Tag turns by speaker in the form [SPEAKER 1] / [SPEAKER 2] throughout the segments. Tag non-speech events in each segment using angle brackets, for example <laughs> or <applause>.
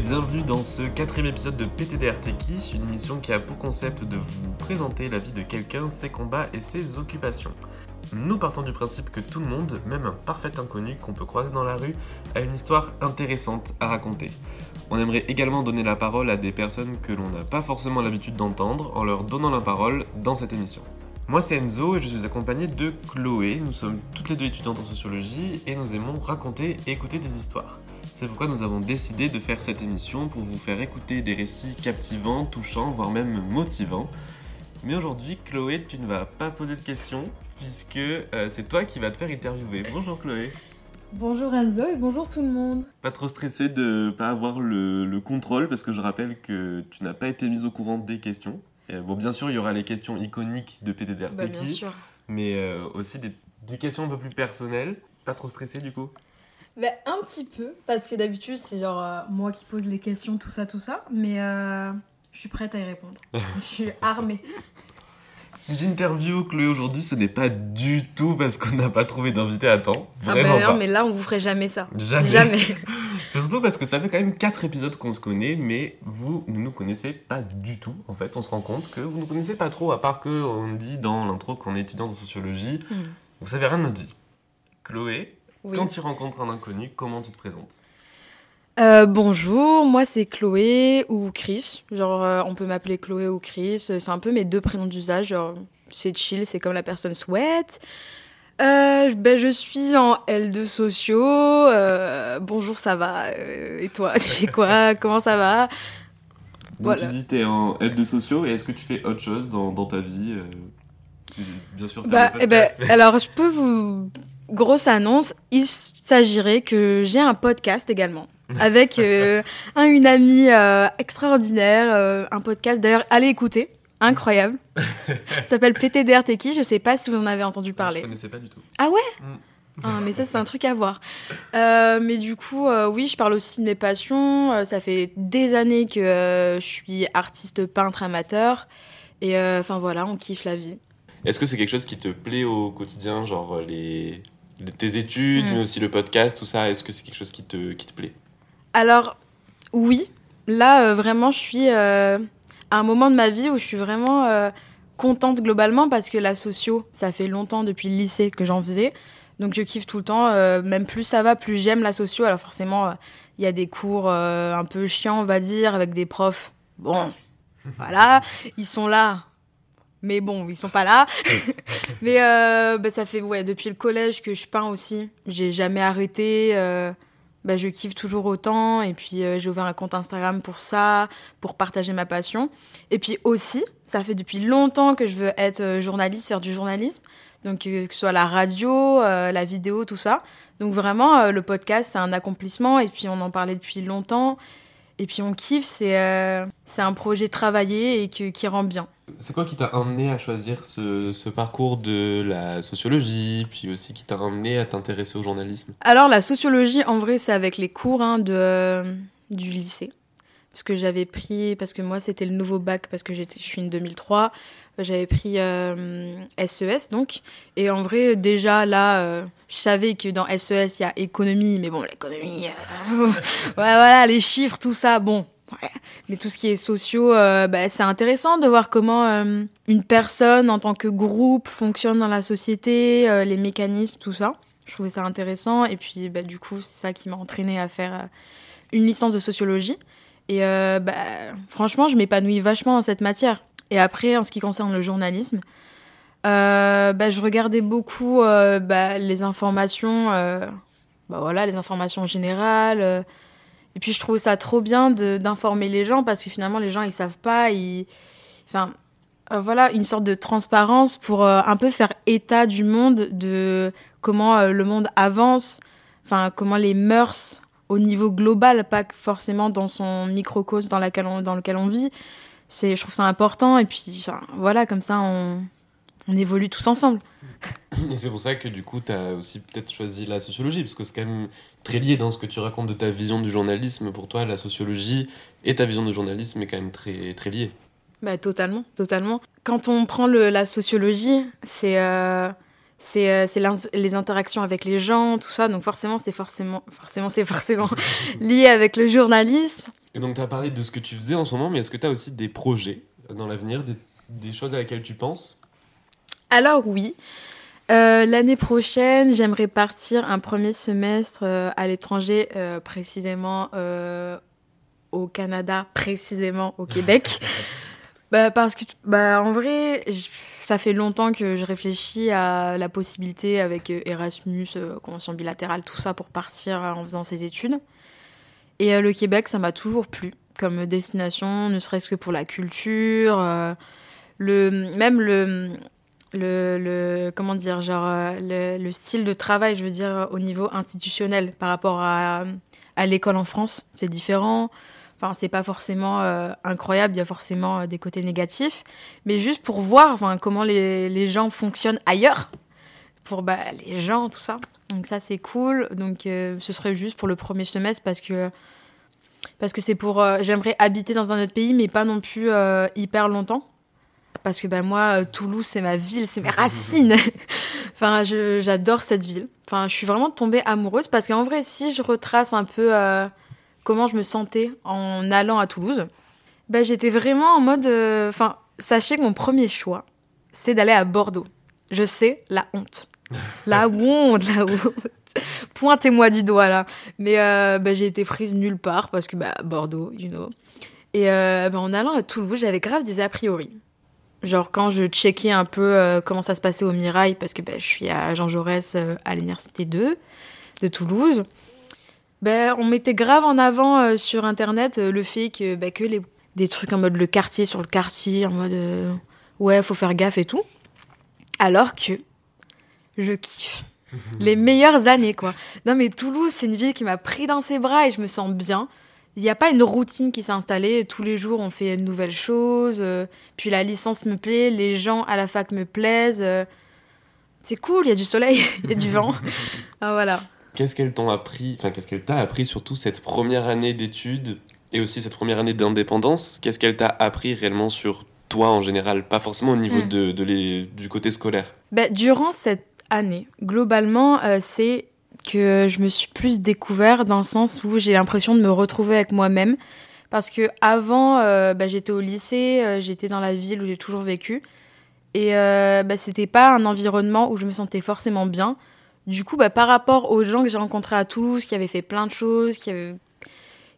[SPEAKER 1] bienvenue dans ce quatrième épisode de PTDR Techie, une émission qui a pour concept de vous présenter la vie de quelqu'un, ses combats et ses occupations. Nous partons du principe que tout le monde, même un parfait inconnu qu'on peut croiser dans la rue, a une histoire intéressante à raconter. On aimerait également donner la parole à des personnes que l'on n'a pas forcément l'habitude d'entendre en leur donnant la parole dans cette émission. Moi c'est Enzo et je suis accompagné de Chloé. Nous sommes toutes les deux étudiantes en sociologie et nous aimons raconter et écouter des histoires. C'est pourquoi nous avons décidé de faire cette émission pour vous faire écouter des récits captivants, touchants, voire même motivants. Mais aujourd'hui, Chloé, tu ne vas pas poser de questions puisque euh, c'est toi qui vas te faire interviewer. Bonjour Chloé.
[SPEAKER 2] Bonjour Enzo et bonjour tout le monde.
[SPEAKER 1] Pas trop stressé de pas avoir le, le contrôle parce que je rappelle que tu n'as pas été mise au courant des questions. Euh, bon, bien sûr, il y aura les questions iconiques de PTDR
[SPEAKER 2] Bah,
[SPEAKER 1] mais euh, aussi des, des questions un peu plus personnelles. Pas trop stressé du coup?
[SPEAKER 2] Bah, un petit peu, parce que d'habitude c'est genre euh, moi qui pose les questions, tout ça, tout ça, mais euh, je suis prête à y répondre. <laughs> je suis armée.
[SPEAKER 1] Si j'interview Chloé aujourd'hui, ce n'est pas du tout parce qu'on n'a pas trouvé d'invité à temps.
[SPEAKER 2] Ah
[SPEAKER 1] Vraiment
[SPEAKER 2] bah non,
[SPEAKER 1] pas.
[SPEAKER 2] mais là on vous ferait jamais ça.
[SPEAKER 1] Jamais.
[SPEAKER 2] Jamais. <laughs>
[SPEAKER 1] C'est surtout parce que ça fait quand même 4 épisodes qu'on se connaît, mais vous ne nous connaissez pas du tout. En fait, on se rend compte que vous ne nous connaissez pas trop, à part que on dit dans l'intro qu'on est étudiant en sociologie.
[SPEAKER 2] Hmm.
[SPEAKER 1] Vous savez rien de notre vie. Chloé,
[SPEAKER 2] Oui.
[SPEAKER 1] quand tu rencontres un inconnu, comment tu te présentes?
[SPEAKER 2] Euh, bonjour, moi c'est Chloé ou Chris. Genre euh, on peut m'appeler Chloé ou Chris. C'est un peu mes deux prénoms d'usage. Genre c'est chill, c'est comme la personne souhaite. Euh, je- ben, je suis en L2 sociaux. Bonjour, ça va? Et toi, tu fais quoi? <laughs> Comment ça va?
[SPEAKER 1] Donc
[SPEAKER 2] Voilà.
[SPEAKER 1] tu dis t'es en aide de sociaux, et est-ce que tu fais autre chose dans, dans ta vie? Bien sûr,
[SPEAKER 2] Bah, eh ben, alors, je peux vous. Grosse annonce, il s'agirait que j'ai un podcast également. <laughs> Avec euh, un, une amie euh, extraordinaire, euh, un podcast d'ailleurs, allez écouter, incroyable. <laughs> Ça s'appelle PTDR Techie, je sais pas si vous en avez entendu
[SPEAKER 1] Je
[SPEAKER 2] parler.
[SPEAKER 1] connaissais pas du tout.
[SPEAKER 2] Ah ouais
[SPEAKER 1] Mm.
[SPEAKER 2] Ah, mais ça, c'est un <laughs> truc à voir. Euh, mais du coup, euh, oui, je parle aussi de mes passions. Euh, ça fait des années que euh, je suis artiste peintre amateur. Et euh, enfin voilà, on kiffe la vie.
[SPEAKER 1] Est-ce que c'est quelque chose qui te plaît au quotidien, genre les- tes études,
[SPEAKER 2] Mm.
[SPEAKER 1] mais aussi le podcast, tout ça Est-ce que c'est quelque chose qui te, qui te plaît?
[SPEAKER 2] Alors, oui, là, euh, vraiment, je suis euh, à un moment de ma vie où je suis vraiment euh, contente globalement parce que la socio, ça fait longtemps depuis le lycée que j'en faisais. Donc, je kiffe tout le temps. même plus ça va, plus j'aime la socio. Alors, forcément, il y a des cours un peu chiants, on va dire, avec des profs. Bon, <laughs> voilà, ils sont là. Mais bon, ils sont pas là. <laughs> Mais euh, bah, ça fait ouais, depuis le collège que je peins aussi. J'ai jamais arrêté. euh, bah, je kiffe toujours autant. Et puis, euh, j'ai ouvert un compte Instagram pour ça, pour partager ma passion. Et puis aussi, ça fait depuis longtemps que je veux être euh, journaliste, faire du journalisme. Donc, que ce soit la radio, la vidéo, tout ça. Donc, vraiment, le podcast, c'est un accomplissement. Et puis, on en parlait depuis longtemps. Et puis, on kiffe. C'est un projet travaillé et qui rend bien.
[SPEAKER 1] C'est quoi qui t'a amené à choisir ce, parcours de la sociologie, puis aussi qui t'a amené à t'intéresser au journalisme?
[SPEAKER 2] Alors, la sociologie, en vrai, c'est avec les cours hein, de, euh, du lycée. Parce que j'avais pris, parce que moi, c'était le nouveau bac, parce que je suis une 2003. J'avais pris euh, SES, donc. Et en vrai, déjà, là, euh, je savais que dans SES, il y a économie. Mais bon, l'économie, euh, <laughs> voilà, les chiffres, tout ça, bon. Mais tout ce qui est sociaux, euh, bah, c'est intéressant de voir comment euh, une personne, en tant que groupe, fonctionne dans la société, euh, les mécanismes, tout ça. Je trouvais ça intéressant. Et puis, bah, du coup, c'est ça qui m'a entraîné à faire une licence de sociologie. Et bah, franchement, je m'épanouis vachement dans cette matière. Et après, en ce qui concerne le journalisme, je regardais beaucoup les informations, voilà, les informations générales. Et puis, je trouvais ça trop bien d'informer les gens parce que finalement, les gens, ils savent pas. Enfin, euh, voilà, une sorte de transparence pour euh, un peu faire état du monde, de comment euh, le monde avance, enfin, comment les mœurs au niveau global, pas forcément dans son microcosme dans, laquelle on- dans lequel on vit. C'est, je trouve ça important. Et puis, voilà, comme ça, on, on évolue tous ensemble. <laughs>
[SPEAKER 1] Et c'est pour ça que du coup, t'as aussi peut-être choisi la sociologie, parce que c'est quand même très lié dans ce que tu racontes de ta vision du journalisme. Pour toi, la sociologie et ta vision du journalisme est quand même très, très liée.
[SPEAKER 2] Bah, totalement, totalement. Quand on prend le, la sociologie, c'est euh, c'est euh, les interactions avec les gens, tout ça. Donc forcément, c'est forcément, forcément, c'est forcément <laughs> lié avec le journalisme.
[SPEAKER 1] Et donc, tu as parlé de ce que tu faisais en ce moment, mais est-ce que tu as aussi des projets dans l'avenir, des, des, choses à laquelle tu penses?
[SPEAKER 2] Alors, oui. Euh, l'année prochaine, j'aimerais partir un premier semestre euh, à l'étranger, euh, précisément au Canada, précisément au Québec. <laughs> bah, parce que, bah, en vrai, ça fait longtemps que je réfléchis à la possibilité avec Erasmus, convention bilatérale, tout ça pour partir en faisant ses études. Et le Québec, ça m'a toujours plu comme destination, ne serait-ce que pour la culture, le, même le, le, comment dire genre euh, le, style de travail je veux dire au niveau institutionnel par rapport à, à l'école en France c'est différent. Enfin c'est pas forcément euh, incroyable il y a forcément euh, des côtés négatifs. Mais juste pour voir comment les, les gens fonctionnent ailleurs pour bah, les gens tout ça. Donc ça c'est cool. Donc ce serait juste pour le premier semestre parce que parce que c'est pour j'aimerais habiter dans un autre pays mais pas non plus hyper longtemps parce que ben moi, euh, Toulouse, c'est ma ville, c'est mes <laughs> racines. enfin, j'adore cette ville. Enfin, je suis vraiment tombée amoureuse parce qu'en vrai, si je retrace un peu euh, comment je me sentais en allant à Toulouse, ben, j'étais vraiment en mode. Euh, enfin, sachez que mon premier choix, c'est d'aller à Bordeaux. Je sais, la honte. La <laughs> honte, la honte. Pointez-moi du doigt là. Mais ben, j'ai été prise nulle part parce que bah, Bordeaux, you know. Et ben, en allant à Toulouse, j'avais grave des a priori. Genre quand je checkais un peu euh, comment ça se passait au Mirail, parce que ben, je suis à Jean Jaurès euh, à l'université 2 de Toulouse, ben, on mettait grave en avant euh, sur Internet le fait que, ben, que les, des trucs en mode le quartier sur le quartier, en mode ouais, faut faire gaffe et tout. Alors que je kiffe. <laughs> les meilleures années, quoi. Non mais Toulouse, c'est une ville qui m'a pris dans ses bras et je me sens bien il n'y a pas une routine qui s'est installée. Tous les jours, on fait une nouvelle chose. Euh, puis la licence me plaît, les gens à la fac me plaisent. Euh, c'est cool, il y a du soleil, <laughs> il y a du vent. <laughs> Ah, voilà.
[SPEAKER 1] Qu'est-ce qu'elle t'a appris, enfin, qu'est-ce qu'elle t'a appris surtout cette première année d'études et aussi cette première année d'indépendance? Qu'est-ce qu'elle t'a appris réellement sur toi en général, pas forcément au niveau hmm. de, de du côté scolaire
[SPEAKER 2] bah, Durant cette année, globalement, euh, c'est que je me suis plus découvert dans le sens où j'ai l'impression de me retrouver avec moi-même. Parce que avant, euh, bah, j'étais au lycée, euh, j'étais dans la ville où j'ai toujours vécu. Et euh, bah, c'était pas un environnement où je me sentais forcément bien. Du coup, bah, par rapport aux gens que j'ai rencontrés à Toulouse, qui avaient fait plein de choses, qui,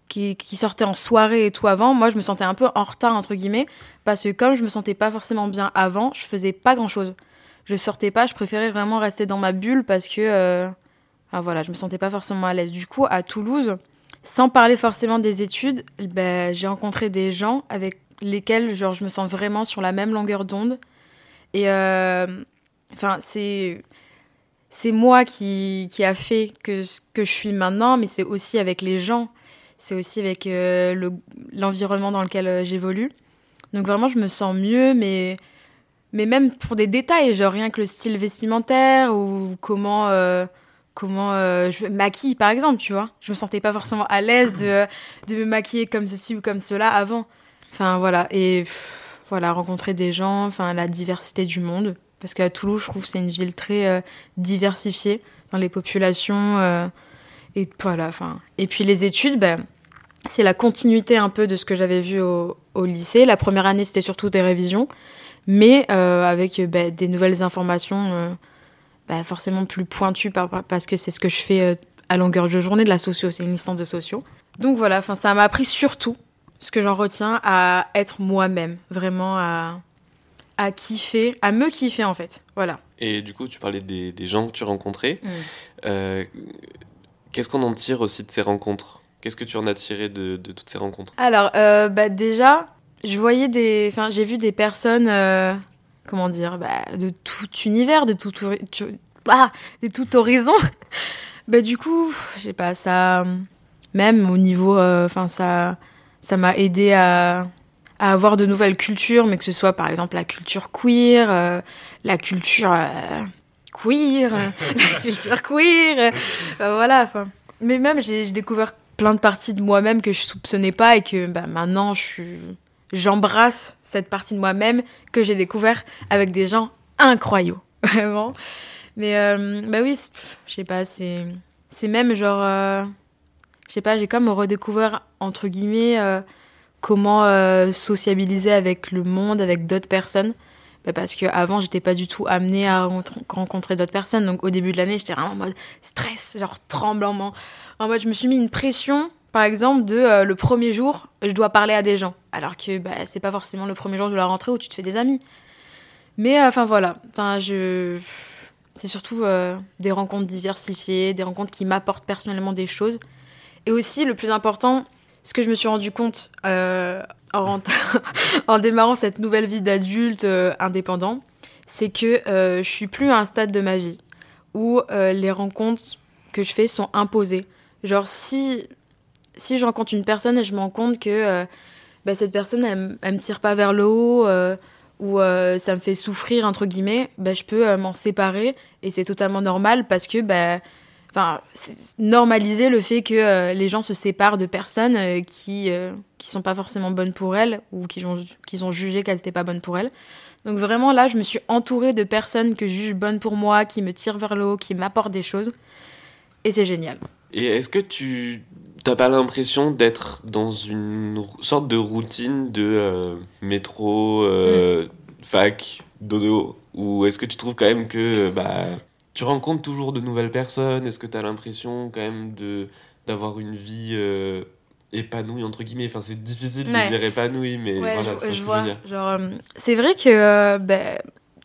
[SPEAKER 2] qui, qui, sortaient en soirée et tout avant, moi je me sentais un peu en retard, entre guillemets. Parce que comme je me sentais pas forcément bien avant, je faisais pas grand chose. Je sortais pas, je préférais vraiment rester dans ma bulle parce que euh, ah, voilà, je me sentais pas forcément à l'aise. Du coup, à Toulouse, sans parler forcément des études, ben, j'ai rencontré des gens avec lesquels genre, je me sens vraiment sur la même longueur d'onde. Et euh, enfin, c'est c'est moi qui, qui a fait que que je suis maintenant, mais c'est aussi avec les gens, c'est aussi avec euh, l'environnement dans lequel euh, j'évolue. Donc vraiment, je me sens mieux, mais, mais même pour des détails, genre rien que le style vestimentaire ou comment comment euh, je me maquille par exemple tu vois. Je me sentais pas forcément à l'aise de, de me maquiller comme ceci ou comme cela avant. Enfin voilà. Et voilà rencontrer des gens enfin la diversité du monde. Parce qu'à Toulouse je trouve c'est une ville très euh, diversifiée. Dans les populations euh, et voilà enfin. Et puis les études ben c'est la continuité un peu de ce que j'avais vu au, au, lycée. La première année c'était surtout des révisions. Mais avec ben, des nouvelles informations bah, forcément plus pointu parce que c'est ce que je fais euh, à longueur de journée de la socio, c'est une licence de socio. Donc voilà, enfin ça m'a appris surtout ce que j'en retiens à être moi-même, vraiment à, à kiffer, à me kiffer en fait. Voilà.
[SPEAKER 1] Et du coup, tu parlais des, des gens que tu rencontrais. Mm. Euh, qu'est-ce qu'on en tire aussi de ces rencontres? Qu'est-ce que tu en as tiré de, de toutes ces rencontres?
[SPEAKER 2] Alors, euh, bah déjà, je voyais des, enfin, j'ai vu des personnes comment dire, bah, de tout univers, de tout, ah, de tout horizon. <laughs> bah, du coup, je sais pas, ça, même au niveau, euh, enfin, ça, ça m'a aidé à, à, avoir de nouvelles cultures, mais que ce soit par exemple la culture queer, euh, la culture euh, queer, <laughs> <laughs> la culture queer, voilà, enfin. Mais même, j'ai découvert plein de parties de moi-même que je soupçonnais pas et que bah, maintenant je suis j'embrasse cette partie de moi-même que j'ai découvert avec des gens incroyables, <laughs> vraiment. Mais euh, bah oui, je sais pas, c'est même genre euh, je sais pas, j'ai comme redécouvert, entre guillemets, euh, comment sociabiliser avec le monde, avec d'autres personnes. Bah, parce qu'avant, j'étais pas du tout amenée à rencontrer d'autres personnes. Donc au début de l'année, j'étais vraiment en mode stress, genre tremblement. En mode, je me suis mis une pression, par exemple, de euh, le premier jour, je dois parler à des gens. Alors que bah, c'est pas forcément le premier jour de la rentrée où tu te fais des amis. Mais enfin voilà, je... c'est surtout des rencontres diversifiées, des rencontres qui m'apportent personnellement des choses. Et aussi, le plus important, ce que je me suis rendu compte euh, en, <laughs> en, démarrant cette nouvelle vie d'adulte euh, indépendant, c'est que euh, je suis plus à un stade de ma vie où euh, les rencontres que je fais sont imposées. Genre, si, si je rencontre une personne et je me rends compte que bah, cette personne, elle, elle, me tire pas vers le haut, ou ça me fait souffrir, entre guillemets, bah, je peux m'en séparer et c'est totalement normal parce que. Bah, normaliser le fait que euh, les gens se séparent de personnes euh, qui euh, qui sont pas forcément bonnes pour elles ou qui ont, qui ont jugé qu'elles n'étaient pas bonnes pour elles. Donc vraiment là, je me suis entourée de personnes que je juge bonnes pour moi, qui me tirent vers le haut, qui m'apportent des choses. Et c'est génial.
[SPEAKER 1] Et est-ce que tu t'as pas l'impression d'être dans une sorte de routine de métro, mm. fac, dodo Ou est-ce que tu trouves quand même que bah, tu rencontres toujours de nouvelles personnes? Est-ce que tu as l'impression quand même de d'avoir une vie euh, épanouie entre guillemets? Enfin, c'est difficile de dire épanouie, mais voilà,
[SPEAKER 2] je, je vois. Genre, euh, c'est vrai que euh, bah,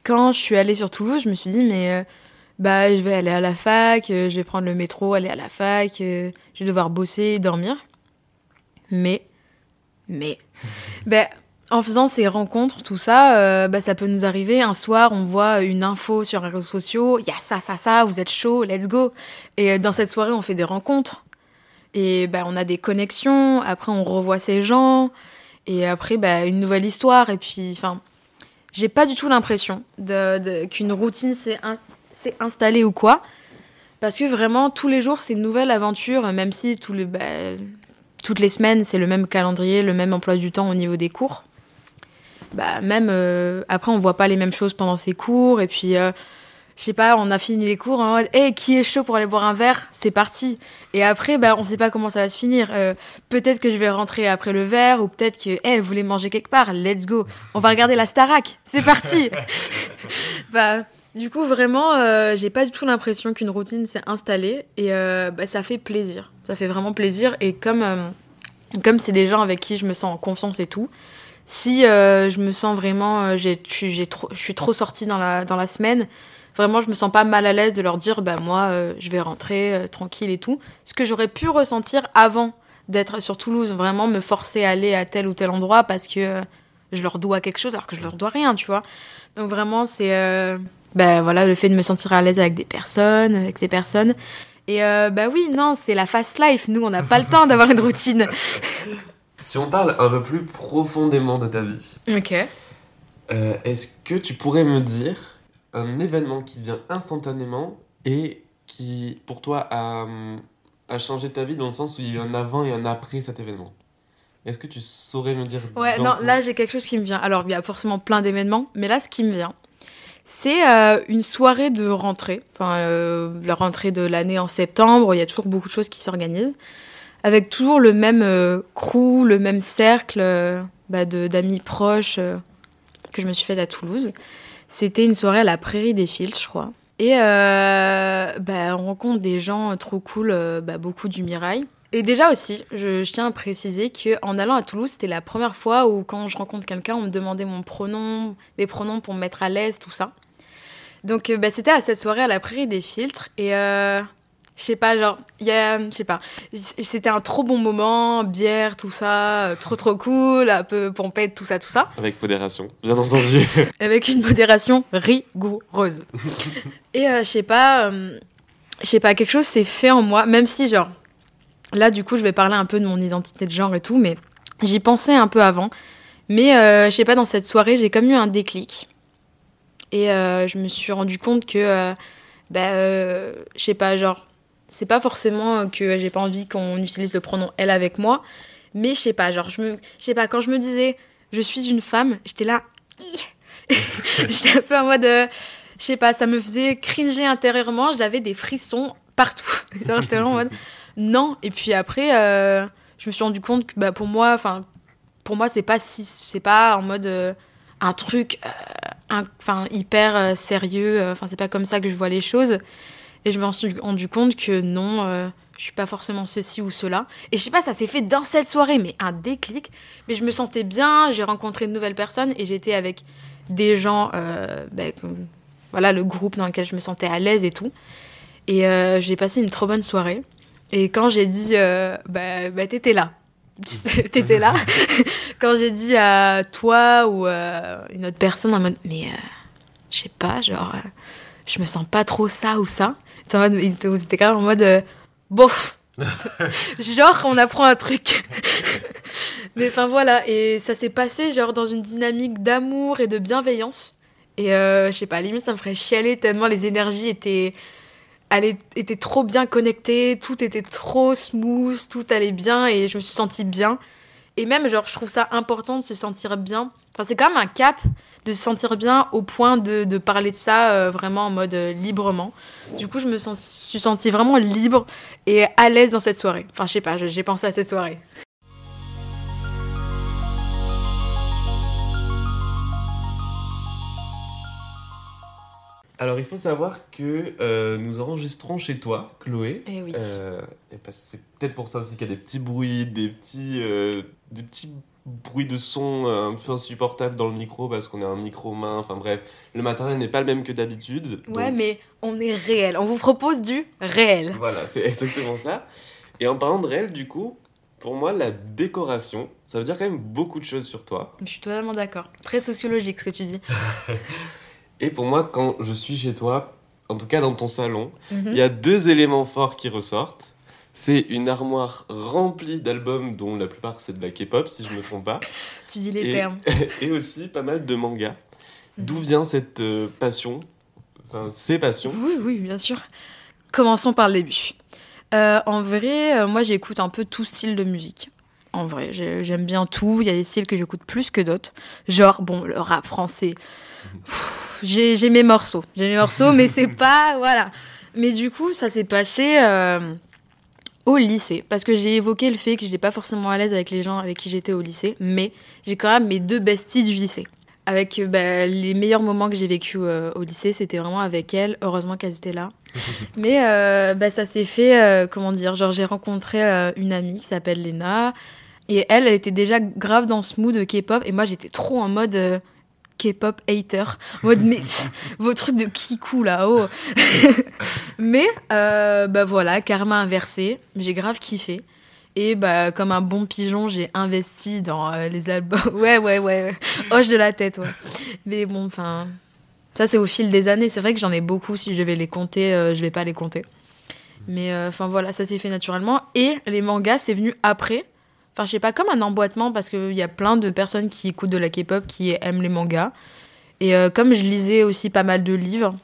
[SPEAKER 2] quand je suis allée sur Toulouse, je me suis dit mais bah je vais aller à la fac, je vais prendre le métro, aller à la fac, je vais devoir bosser et dormir. Mais mais <laughs> ben en faisant ces rencontres, tout ça, euh, bah, ça peut nous arriver. Un soir, on voit une info sur les réseaux sociaux, il y a ça, ça, ça, vous êtes chaud, let's go. Et euh, dans cette soirée, on fait des rencontres. Et bah, on a des connexions. Après, on revoit ces gens. Et après, bah, une nouvelle histoire. Et puis, enfin, j'ai pas du tout l'impression de, de, qu'une routine s'est, in, installée ou quoi. Parce que vraiment, tous les jours, c'est une nouvelle aventure, même si bah, toutes les semaines, c'est le même calendrier, le même emploi du temps au niveau des cours bah, même euh, après on voit pas les mêmes choses pendant ses cours et puis euh, je sais pas, on a fini les cours en mode hey, qui est chaud pour aller boire un verre? C'est parti. Et après, bah, on sait pas comment ça va se finir. Euh, peut-être que je vais rentrer après le verre, ou peut-être que, hey, vous voulez manger quelque part? Let's go. On va regarder la Starac. C'est parti <laughs> bah, Du coup, vraiment, euh, j'ai pas du tout l'impression qu'une routine s'est installée. Et euh, bah, ça fait plaisir. Ça fait vraiment plaisir. Et comme comme c'est des gens avec qui je me sens en confiance et tout, si euh, je me sens vraiment, euh, j'ai, je suis trop sortie dans la, dans la semaine, vraiment je me sens pas mal à l'aise de leur dire bah moi euh, je vais rentrer euh, tranquille et tout. Ce que j'aurais pu ressentir avant d'être sur Toulouse, vraiment me forcer à aller à tel ou tel endroit parce que euh, je leur dois quelque chose alors que je leur dois rien, tu vois. Donc vraiment c'est bah voilà le fait de me sentir à l'aise avec des personnes, avec ces personnes. Et bah oui, non, c'est la fast life. Nous, on n'a pas le temps d'avoir une routine. <laughs>
[SPEAKER 1] Si on parle un peu plus profondément de ta vie,
[SPEAKER 2] ok.
[SPEAKER 1] Euh, Est-ce que tu pourrais me dire un événement qui vient instantanément et qui, pour toi, a, a changé ta vie dans le sens où il y a eu un avant et un après cet événement? Est-ce que tu saurais me dire
[SPEAKER 2] Ouais, non, là j'ai quelque chose qui me vient. Alors, il y a forcément plein d'événements, mais là, ce qui me vient, c'est euh, une soirée de rentrée. Enfin, euh, la rentrée de l'année en septembre, il y a toujours beaucoup de choses qui s'organisent avec toujours le même euh, crew, le même cercle euh, bah, d'amis proches que je me suis faite à Toulouse. C'était une soirée à la Prairie des Filtres, je crois. Et bah, on rencontre des gens trop cool, bah, beaucoup du Mirail. Et déjà aussi, je, je tiens à préciser qu'en allant à Toulouse, c'était la première fois où quand je rencontre quelqu'un, on me demandait mon pronom, mes pronoms pour me mettre à l'aise, tout ça. Donc bah, c'était à cette soirée à la Prairie des Filtres. Et euh, je sais pas, genre, il y a, je sais pas, c'était un trop bon moment, bière, tout ça, euh, trop trop cool, un peu pompette, tout ça, tout ça.
[SPEAKER 1] Avec modération, bien entendu. <laughs>
[SPEAKER 2] Avec une modération rigoureuse. <laughs> Et euh, je sais pas, euh, je sais pas, quelque chose s'est fait en moi, même si, genre, là, du coup, je vais parler un peu de mon identité de genre et tout, mais j'y pensais un peu avant. Mais euh, je sais pas, dans cette soirée, j'ai comme eu un déclic. Et euh, je me suis rendu compte que, euh, bah, je sais pas, genre, c'est pas forcément que j'ai pas envie qu'on utilise le pronom elle avec moi, mais je sais pas, genre, je me, je sais pas, quand je me disais je suis une femme, j'étais là, <laughs> j'étais un peu en mode, je sais pas, ça me faisait cringer intérieurement, j'avais des frissons partout. <laughs> genre, j'étais vraiment en mode, non. Et puis après, euh, je me suis rendu compte que bah, pour moi, enfin, pour moi, c'est pas si, c'est pas en mode euh, un truc, enfin, hyper sérieux. Enfin, c'est pas comme ça que je vois les choses. Et je me suis rendu compte que non, je suis pas forcément ceci ou cela. Et je sais pas, ça s'est fait dans cette soirée, mais un déclic. Mais je me sentais bien, j'ai rencontré de nouvelles personnes et j'étais avec des gens, bah, voilà, le groupe dans lequel je me sentais à l'aise et tout. Et euh, j'ai passé une trop bonne soirée. Et quand j'ai dit, euh, bah, bah t'étais là. <laughs> t'étais là. <laughs> quand j'ai dit à toi ou euh, une autre personne en mode, mais je sais pas, genre, je me sens pas trop ça ou ça. T'es en mode, t'es quand même en mode, bof. <laughs> genre, on apprend un truc. mais enfin voilà, et ça s'est passé genre dans une dynamique d'amour et de bienveillance. Et je sais pas, limite ça me ferait chialer tellement les énergies étaient elle était trop bien connectée, tout était trop smooth, tout allait bien et je me suis sentie bien. Et même, genre, je trouve ça important de se sentir bien. Enfin, c'est quand même un cap de se sentir bien au point de, de parler de ça euh, vraiment en mode euh, librement. Du coup, je me suis sentie vraiment libre et à l'aise dans cette soirée. Enfin, je sais pas, j'ai pensé à cette soirée.
[SPEAKER 1] Alors, il faut savoir que euh, nous enregistrons chez toi, Chloé.
[SPEAKER 2] Eh oui.
[SPEAKER 1] Euh, c'est peut-être pour ça aussi qu'il y a des petits bruits, des petits, euh, des petits bruits de son un peu insupportables dans le micro parce qu'on a un micro main. Enfin bref, le matériel n'est pas le même que d'habitude.
[SPEAKER 2] Ouais, mais on est réel. On vous propose du réel.
[SPEAKER 1] Voilà, c'est <laughs> exactement ça. Et en parlant de réel, du coup, pour moi, la décoration, ça veut dire quand même beaucoup de choses sur toi.
[SPEAKER 2] Je suis totalement d'accord. Très sociologique ce que tu dis. <laughs>
[SPEAKER 1] Et pour moi, quand je suis chez toi, en tout cas dans ton salon, mhm. il y a deux éléments forts qui ressortent. C'est une armoire remplie d'albums dont la plupart c'est de la K-pop, si je me trompe pas. <laughs>
[SPEAKER 2] tu dis les termes. <laughs>
[SPEAKER 1] et aussi pas mal de mangas. Mhm. D'où vient cette euh, passion? Enfin, ces passions?
[SPEAKER 2] Oui, oui, bien sûr. Commençons par le début. Euh, en vrai, euh, moi j'écoute un peu tout style de musique. En vrai, j'aime bien tout. Il y a des styles que j'écoute plus que d'autres. Genre, bon, le rap français, j'ai mes morceaux. J'ai mes morceaux, mais c'est <laughs> pas. Voilà. Mais du coup, ça s'est passé euh, au lycée. Parce que j'ai évoqué le fait que je n'étais pas forcément à l'aise avec les gens avec qui j'étais au lycée. Mais j'ai quand même mes deux besties du lycée. Avec euh, bah, les meilleurs moments que j'ai vécu euh, au lycée, c'était vraiment avec elles. Heureusement qu'elles étaient là. <laughs> mais bah, ça s'est fait, comment dire, genre j'ai rencontré une amie qui s'appelle Lena. Et elle, elle était déjà grave dans ce mood K-pop. Et moi, j'étais trop en mode K-pop hater. En mode, mais <laughs> vos trucs de kikou là-haut. <laughs> mais, euh, bah voilà, karma inversé. J'ai grave kiffé. Et bah, comme un bon pigeon, j'ai investi dans euh, les albums. <laughs> ouais, ouais, ouais. Hoche de la tête, ouais. Mais bon, enfin. Ça, c'est au fil des années. C'est vrai que j'en ai beaucoup. Si je vais les compter, euh, je vais pas les compter. Mais enfin, voilà, ça s'est fait naturellement. Et les mangas, c'est venu après. Enfin, je sais pas, comme un emboîtement, parce qu'il y a plein de personnes qui écoutent de la K-pop, qui aiment les mangas. Et euh, comme je lisais aussi pas mal de livres,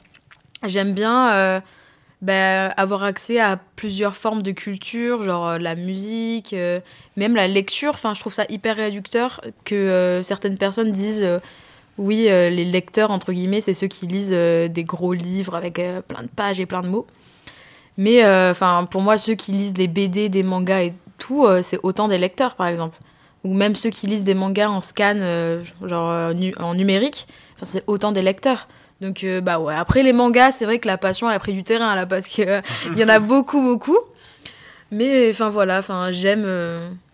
[SPEAKER 2] j'aime bien euh, bah, avoir accès à plusieurs formes de culture, genre euh, la musique, même la lecture. Enfin, je trouve ça hyper réducteur que certaines personnes disent oui, les lecteurs, entre guillemets, c'est ceux qui lisent des gros livres avec plein de pages et plein de mots. Mais enfin, pour moi, ceux qui lisent des BD, des mangas et tout, euh, c'est autant des lecteurs, par exemple. Ou même ceux qui lisent des mangas en scan, euh, genre euh, en numérique, c'est autant des lecteurs. Donc, bah ouais. Après, les mangas, c'est vrai que la passion, elle a pris du terrain, là, parce qu'il il y en a <laughs> beaucoup, beaucoup. Mais, enfin, voilà, enfin, j'aime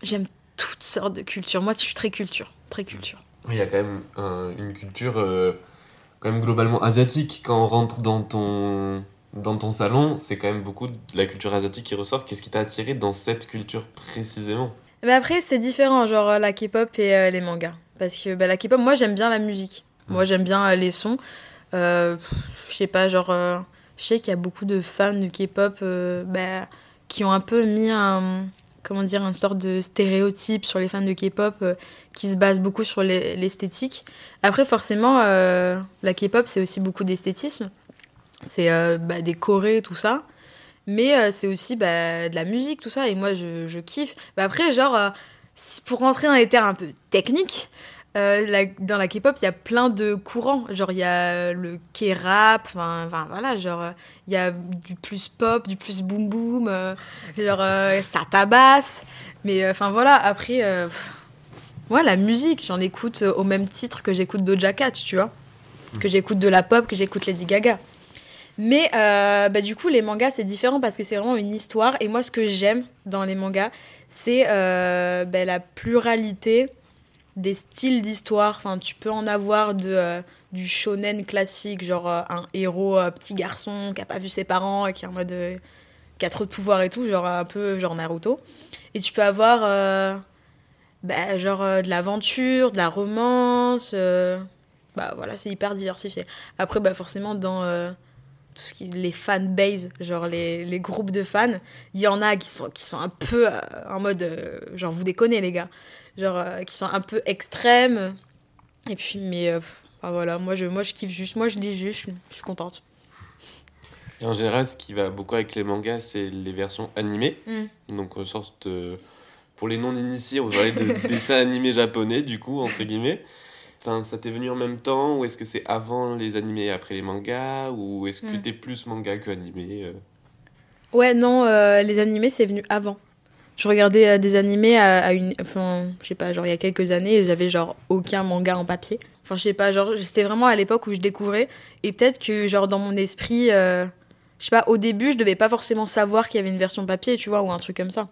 [SPEAKER 2] j'aime toutes sortes de cultures. Moi, je suis très culture, très culture.
[SPEAKER 1] Il y a quand même une culture quand même globalement asiatique quand on rentre dans ton dans ton salon, c'est quand même beaucoup de la culture asiatique qui ressort. Qu'est-ce qui t'a attiré dans cette culture précisément?
[SPEAKER 2] Mais après, c'est différent, genre euh, la K-pop et euh, les mangas. Parce que bah, la K-pop, moi j'aime bien la musique. Moi mm. j'aime bien euh, les sons. je sais pas, genre, je sais qu'il y a beaucoup de fans de K-pop bah, qui ont un peu mis un. Comment dire, une sorte de stéréotype sur les fans de K-pop qui se base beaucoup sur l'esthétique. Après, forcément, la K-pop, c'est aussi beaucoup d'esthétisme c'est euh, bah, des chorés, tout ça. Mais euh, c'est aussi bah, de la musique, tout ça. Et moi, je, je kiffe. Bah, après, genre, euh, pour rentrer dans les termes un peu techniques, euh, dans la K-pop, il y a plein de courants. Genre, il y a le K-rap, enfin, voilà, genre, il y a du plus pop, du plus boom boom, genre, ça tabasse. Mais enfin, voilà, après, ouais, la musique, j'en écoute au même titre que j'écoute Doja Cat, tu vois. Que j'écoute de la pop, que j'écoute Lady Gaga. Mais bah, du coup, les mangas, c'est différent parce que c'est vraiment une histoire. Et moi, ce que j'aime dans les mangas, c'est bah, la pluralité des styles d'histoire. Enfin, tu peux en avoir de, euh, du shonen classique, genre euh, un héros euh, petit garçon qui a pas vu ses parents et qui est en mode. qui a trop de pouvoir et tout, genre un peu genre Naruto. Et tu peux avoir. bah, genre de l'aventure, de la romance. bah voilà, c'est hyper diversifié. Après, bah forcément, dans tout ce qui les fanbases, genre les, les, groupes de fans, il y en a qui sont, qui sont un peu en mode genre vous déconnez les gars genre euh, qui sont un peu extrêmes. Et puis, mais euh, voilà, moi je, moi je kiffe juste, moi je lis juste, je, suis contente.
[SPEAKER 1] Et en général, ce qui va beaucoup avec les mangas, c'est les versions animées. Mm. Donc, en sorte pour les non-initiés, on va parler de <laughs> dessins animés japonais, du coup, entre guillemets. Enfin, ça t'est venu en même temps ou est-ce que c'est avant les animés et après les mangas Ou est-ce que tu mm. t'es plus manga que animé euh?
[SPEAKER 2] Ouais, non, les animés, c'est venu avant je regardais euh, des animés à, une enfin je sais pas genre il y a quelques années j'avais genre aucun manga en papier enfin je sais pas genre c'était vraiment à l'époque où je découvrais et peut-être que genre dans mon esprit euh, je sais pas au début je devais pas forcément savoir qu'il y avait une version papier tu vois ou un truc comme ça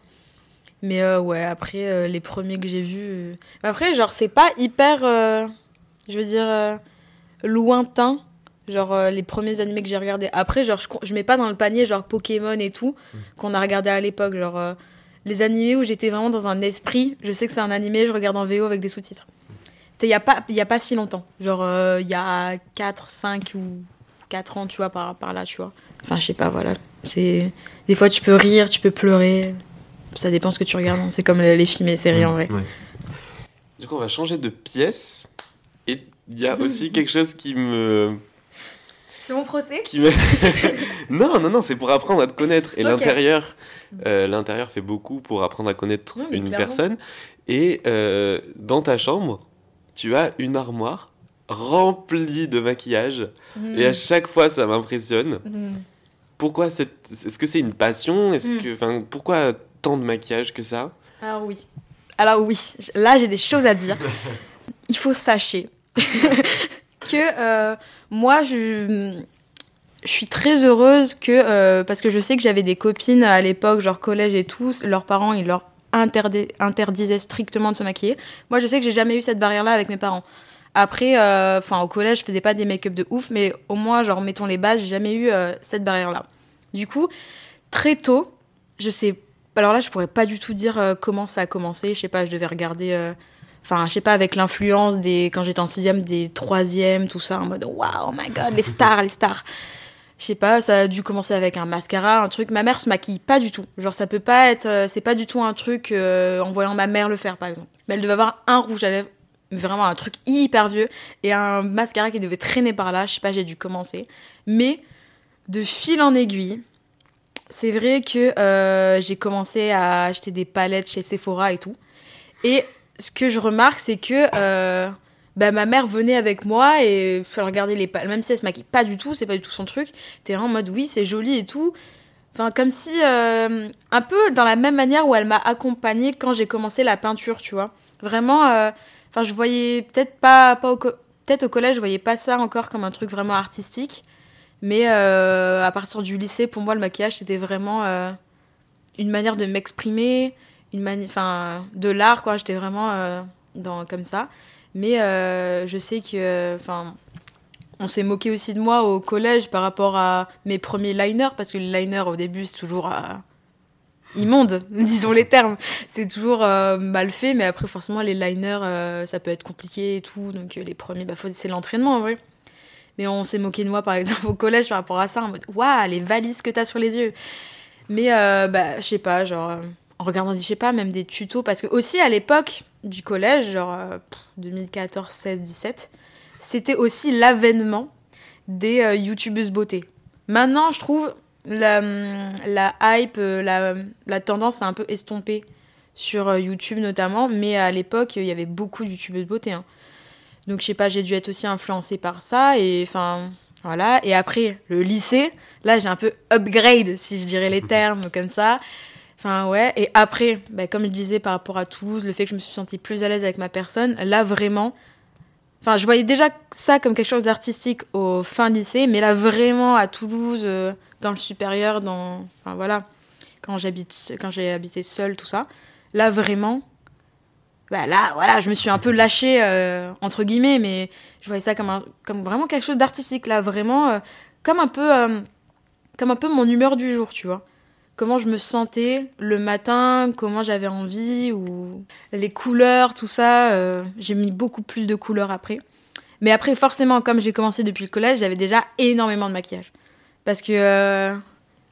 [SPEAKER 2] mais euh, ouais après les premiers que j'ai vus après genre c'est pas hyper je veux dire lointain genre les premiers animés que j'ai regardés après genre je, je mets pas dans le panier genre Pokémon et tout mmh. qu'on a regardé à l'époque genre les animés où j'étais vraiment dans un esprit. Je sais que c'est un animé, je regarde en VO avec des sous-titres. C'était il n'y a, pas, y a pas si longtemps. Genre, euh, il y a 4, 5 ou 4 ans, tu vois, par, par là, tu vois. Enfin, je sais pas, voilà. Des fois, tu peux rire, tu peux pleurer. Ça dépend ce que tu regardes. Hein. C'est comme les films et les séries, en vrai.
[SPEAKER 1] Du coup, on va changer de pièce. Et il y a aussi quelque chose qui me
[SPEAKER 2] c'est mon procès
[SPEAKER 1] qui <laughs> Non, non, non, c'est pour apprendre à te connaître. Et l'intérieur, euh, l'intérieur fait beaucoup pour apprendre à connaître une personne. Et euh, dans ta chambre, tu as une armoire remplie de maquillage. Hmm. Et à chaque fois, ça m'impressionne. Hmm. Pourquoi cette... Est-ce que c'est une passion? Est-ce hmm. que, enfin, pourquoi tant de maquillage que ça
[SPEAKER 2] Alors oui. Alors oui, là j'ai des choses à dire. <laughs> Il faut sachez <laughs> que euh, moi, je, je suis très heureuse que, euh, parce que je sais que j'avais des copines à l'époque, genre collège et tout, leurs parents, ils leur interdisaient strictement de se maquiller. Moi, je sais que j'ai jamais eu cette barrière-là avec mes parents. Après, euh, enfin, au collège, je faisais pas des make-up de ouf, mais au moins, genre, mettons les bases, j'ai jamais eu cette barrière-là. Du coup, très tôt, je sais. Alors là, je pourrais pas du tout dire comment ça a commencé. Je sais pas, je devais regarder enfin je sais pas avec l'influence des quand j'étais en sixième des troisièmes tout ça en mode waouh my god les stars les stars. Je sais pas ça a dû commencer avec un mascara un truc. Ma mère se maquille pas du tout. Genre ça peut pas être euh, c'est pas du tout un truc euh, en voyant ma mère le faire par exemple. Mais elle devait avoir un rouge à lèvres vraiment un truc hyper vieux et un mascara qui devait traîner par là. Je sais pas j'ai dû commencer. Mais de fil en aiguille c'est vrai que euh, j'ai commencé à acheter des palettes chez Sephora et tout et ce que je remarque, c'est que euh, bah, ma mère venait avec moi et je regarder les palettes, même si elle se maquille pas du tout, c'est pas du tout son truc. T'es en mode oui, c'est joli et tout. Enfin, comme si, euh, un peu dans la même manière où elle m'a accompagnée quand j'ai commencé la peinture, tu vois. Vraiment, enfin, je voyais peut-être pas, pas au peut-être au collège, je voyais pas ça encore comme un truc vraiment artistique. Mais à partir du lycée, pour moi, le maquillage, c'était vraiment une manière de m'exprimer, une enfin de l'art quoi. J'étais vraiment euh, dans comme ça. Mais euh, je sais que enfin on s'est moqué aussi de moi au collège par rapport à mes premiers liners parce que le liner au début c'est toujours euh, immonde <laughs> disons les termes. C'est toujours mal fait mais après forcément les liners ça peut être compliqué et tout. Donc les premiers bah c'est l'entraînement en vrai mais on s'est moqué de moi par exemple <laughs> au collège par rapport à ça en mode waouh les valises que t'as sur les yeux mais bah je sais pas genre en regardant, je sais pas, même des tutos, parce que aussi à l'époque du collège, genre 2014, 16, 17, c'était aussi l'avènement des euh, youtubeuses beauté. Maintenant, je trouve la, la hype, euh, la, la tendance a un peu estompé sur euh, YouTube notamment, mais à l'époque, il y avait beaucoup de youtubeuses beauté. Hein. Donc, je sais pas, j'ai dû être aussi influencée par ça. Et enfin, voilà. Et après, le lycée, là, j'ai un peu upgrade, si je dirais les termes comme ça. Enfin, ouais. Et après, bah, comme je disais par rapport à Toulouse, le fait que je me suis sentie plus à l'aise avec ma personne, là, vraiment. Enfin, je voyais déjà ça comme quelque chose d'artistique au fin lycée, mais là, vraiment, à Toulouse, euh, dans le supérieur, dans. Enfin, voilà. Quand j'habite, quand j'ai habité seule, tout ça. Là, vraiment, bah là, voilà, je me suis un peu lâchée, euh, entre guillemets, mais je voyais ça comme, un, comme vraiment quelque chose d'artistique, là, vraiment, euh, comme un peu, euh, comme un peu mon humeur du jour, tu vois. Comment je me sentais le matin, comment j'avais envie, ou les couleurs, tout ça. j'ai mis beaucoup plus de couleurs après. Mais après, forcément, comme j'ai commencé depuis le collège, j'avais déjà énormément de maquillage. Parce que,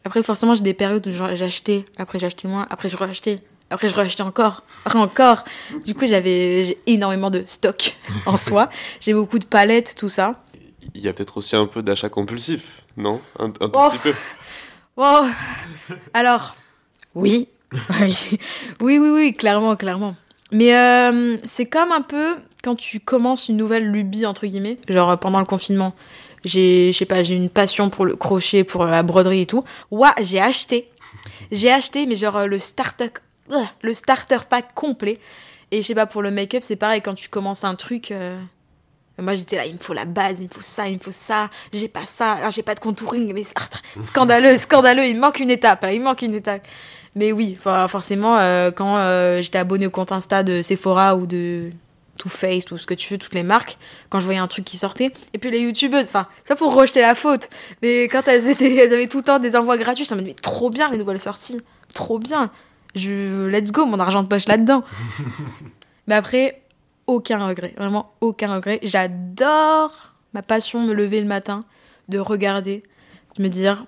[SPEAKER 2] après, forcément, j'ai des périodes où j'achetais, après j'achetais moins, après je rachetais, après, je rachetais encore, encore. Du coup, j'avais j'ai énormément de stock <laughs> en soi. J'ai beaucoup de palettes, tout ça.
[SPEAKER 1] Il y a peut-être aussi un peu d'achat compulsif, non? Un, tout oh. petit peu.
[SPEAKER 2] Oh. Alors, oui. oui, oui, oui, clairement, clairement. Mais euh, c'est comme un peu quand tu commences une nouvelle lubie, entre guillemets, genre pendant le confinement. J'ai, je sais pas, j'ai une passion pour le crochet, pour la broderie et tout. Ouah, j'ai acheté. J'ai acheté, mais genre le starter le starter pack complet. Et je sais pas, pour le make-up, c'est pareil, quand tu commences un truc. Euh, moi, j'étais là, il me faut la base, il me faut ça, il me faut ça. J'ai pas ça, alors j'ai pas de contouring, mais <laughs> scandaleux, scandaleux, il manque une étape, il manque une étape. Mais oui, forcément, euh, quand euh, j'étais abonné au compte Insta de Sephora ou de Too Faced ou ce que tu veux, toutes les marques, quand je voyais un truc qui sortait, et puis les youtubeuses, enfin, ça pour rejeter la faute, mais quand elles, étaient, elles avaient tout le temps des envois gratuits, je me disais, mais trop bien les nouvelles sorties, trop bien. Je, let's go, mon argent de poche là-dedans. <laughs> Mais après, aucun regret, vraiment aucun regret. J'adore ma passion me lever le matin, de regarder, de me dire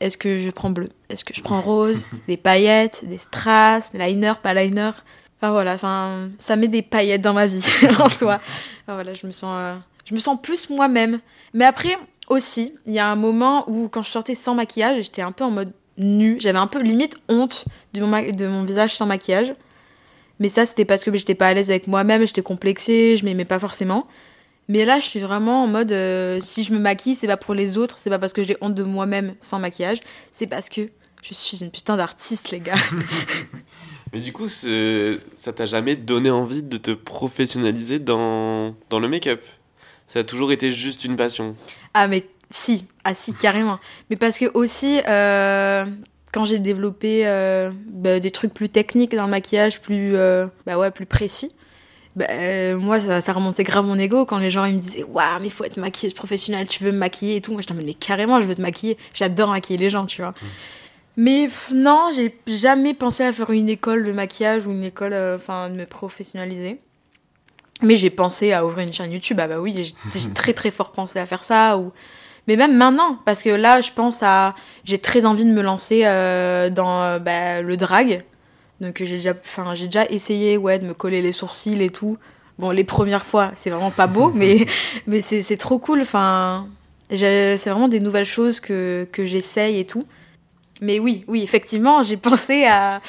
[SPEAKER 2] est-ce que je prends bleu? Est-ce que je prends rose? <laughs> Des paillettes, des strass, des liner, pas liner Enfin voilà, enfin, ça met des paillettes dans ma vie <laughs> en soi. Enfin, voilà, je me sens, euh, je me sens plus moi-même. Mais après aussi, il y a un moment où quand je sortais sans maquillage, j'étais un peu en mode nue. J'avais un peu limite honte de mon, de mon visage sans maquillage. Mais ça, c'était parce que j'étais pas à l'aise avec moi-même, j'étais complexée, je m'aimais pas forcément. Mais là, je suis vraiment en mode euh, si je me maquille, c'est pas pour les autres, c'est pas parce que j'ai honte de moi-même sans maquillage, c'est parce que je suis une putain d'artiste, les gars. <laughs>
[SPEAKER 1] Mais du coup, ça t'a jamais donné envie de te professionnaliser dans, dans le make-up? Ça a toujours été juste une passion?
[SPEAKER 2] Ah, mais si, ah si, carrément. Mais parce que aussi, euh, quand j'ai développé euh, bah, des trucs plus techniques dans le maquillage, plus, euh, bah ouais, plus précis, bah, moi, ça, ça, remontait grave mon ego quand les gens ils me disaient Waouh, mais il faut être maquilleuse professionnelle, tu veux me maquiller et tout. Moi, je t'en mais carrément, je veux te maquiller. J'adore maquiller les gens, tu vois. Mm. Mais non, j'ai jamais pensé à faire une école de maquillage ou une école, enfin, de me professionnaliser. Mais j'ai pensé à ouvrir une chaîne YouTube. Ah bah oui, j'ai très très fort pensé à faire ça. Ou mais même maintenant, parce que là, je pense à. J'ai très envie de me lancer euh, dans euh, bah, le drag. Donc j'ai déjà, j'ai déjà essayé ouais, de me coller les sourcils et tout. Bon, les premières fois, c'est vraiment pas beau, <laughs> mais, mais c'est trop cool. Enfin, c'est vraiment des nouvelles choses que, que j'essaye et tout. Mais oui, oui, effectivement, j'ai pensé à,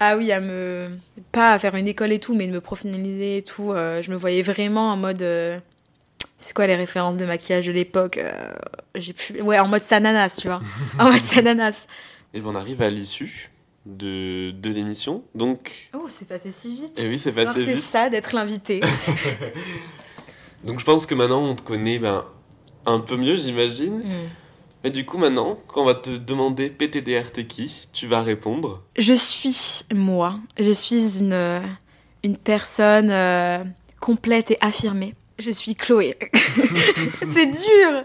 [SPEAKER 2] ah oui, à me. Pas à faire une école et tout, mais de me professionnaliser et tout. Euh, je me voyais vraiment en mode c'est quoi les références de maquillage de l'époque euh, J'ai pu... Ouais, en mode sananas, tu vois. <laughs> en mode sananas.
[SPEAKER 1] Et ben on arrive à l'issue de, de l'émission. Donc.
[SPEAKER 2] Oh, c'est passé si vite.
[SPEAKER 1] Et eh oui, c'est passé vite.
[SPEAKER 2] C'est ça d'être l'invité. <laughs>
[SPEAKER 1] Donc je pense que maintenant on te connaît ben, un peu mieux, j'imagine. Mm. Mais du coup, maintenant, quand on va te demander PTDR, t'es qui? Tu vas répondre
[SPEAKER 2] Je suis moi. Je suis une, une personne euh, complète et affirmée. Je suis Chloé. <laughs> c'est dur.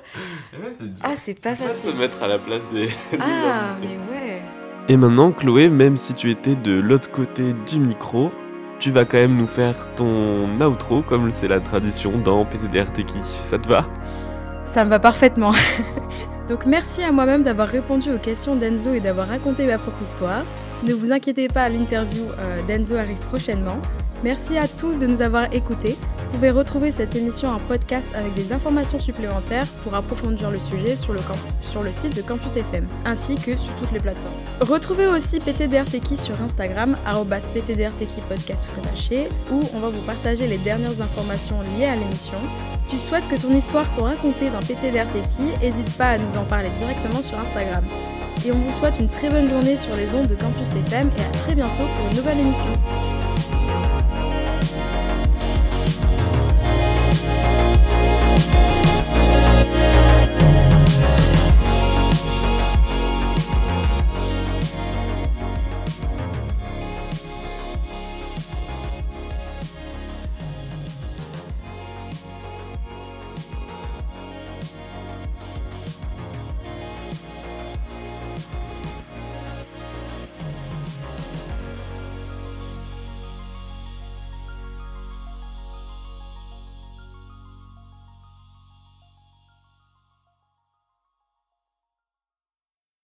[SPEAKER 2] Ah, c'est pas facile.
[SPEAKER 1] Ça, se mettre à la place des.
[SPEAKER 2] ah, mais ouais.
[SPEAKER 1] Et maintenant, Chloé, même si tu étais de l'autre côté du micro, tu vas quand même nous faire ton outro, comme c'est la tradition dans PTDR Teki. Ça te va?
[SPEAKER 2] Ça me va parfaitement. <laughs> Donc merci à moi-même d'avoir répondu aux questions d'Enzo et d'avoir raconté ma propre histoire. Ne vous inquiétez pas, l'interview euh, d'Enzo arrive prochainement. Merci à tous de nous avoir écoutés. Vous pouvez retrouver cette émission en podcast avec des informations supplémentaires pour approfondir le sujet sur le, site de Campus FM, ainsi que sur toutes les plateformes. Retrouvez aussi PTDRTK sur Instagram, PTDRTK podcast où on va vous partager les dernières informations liées à l'émission. Si tu souhaites que ton histoire soit racontée dans PTDRTK, n'hésite pas à nous en parler directement sur Instagram. Et on vous souhaite une très bonne journée sur les ondes de Campus FM et à très bientôt pour une nouvelle émission.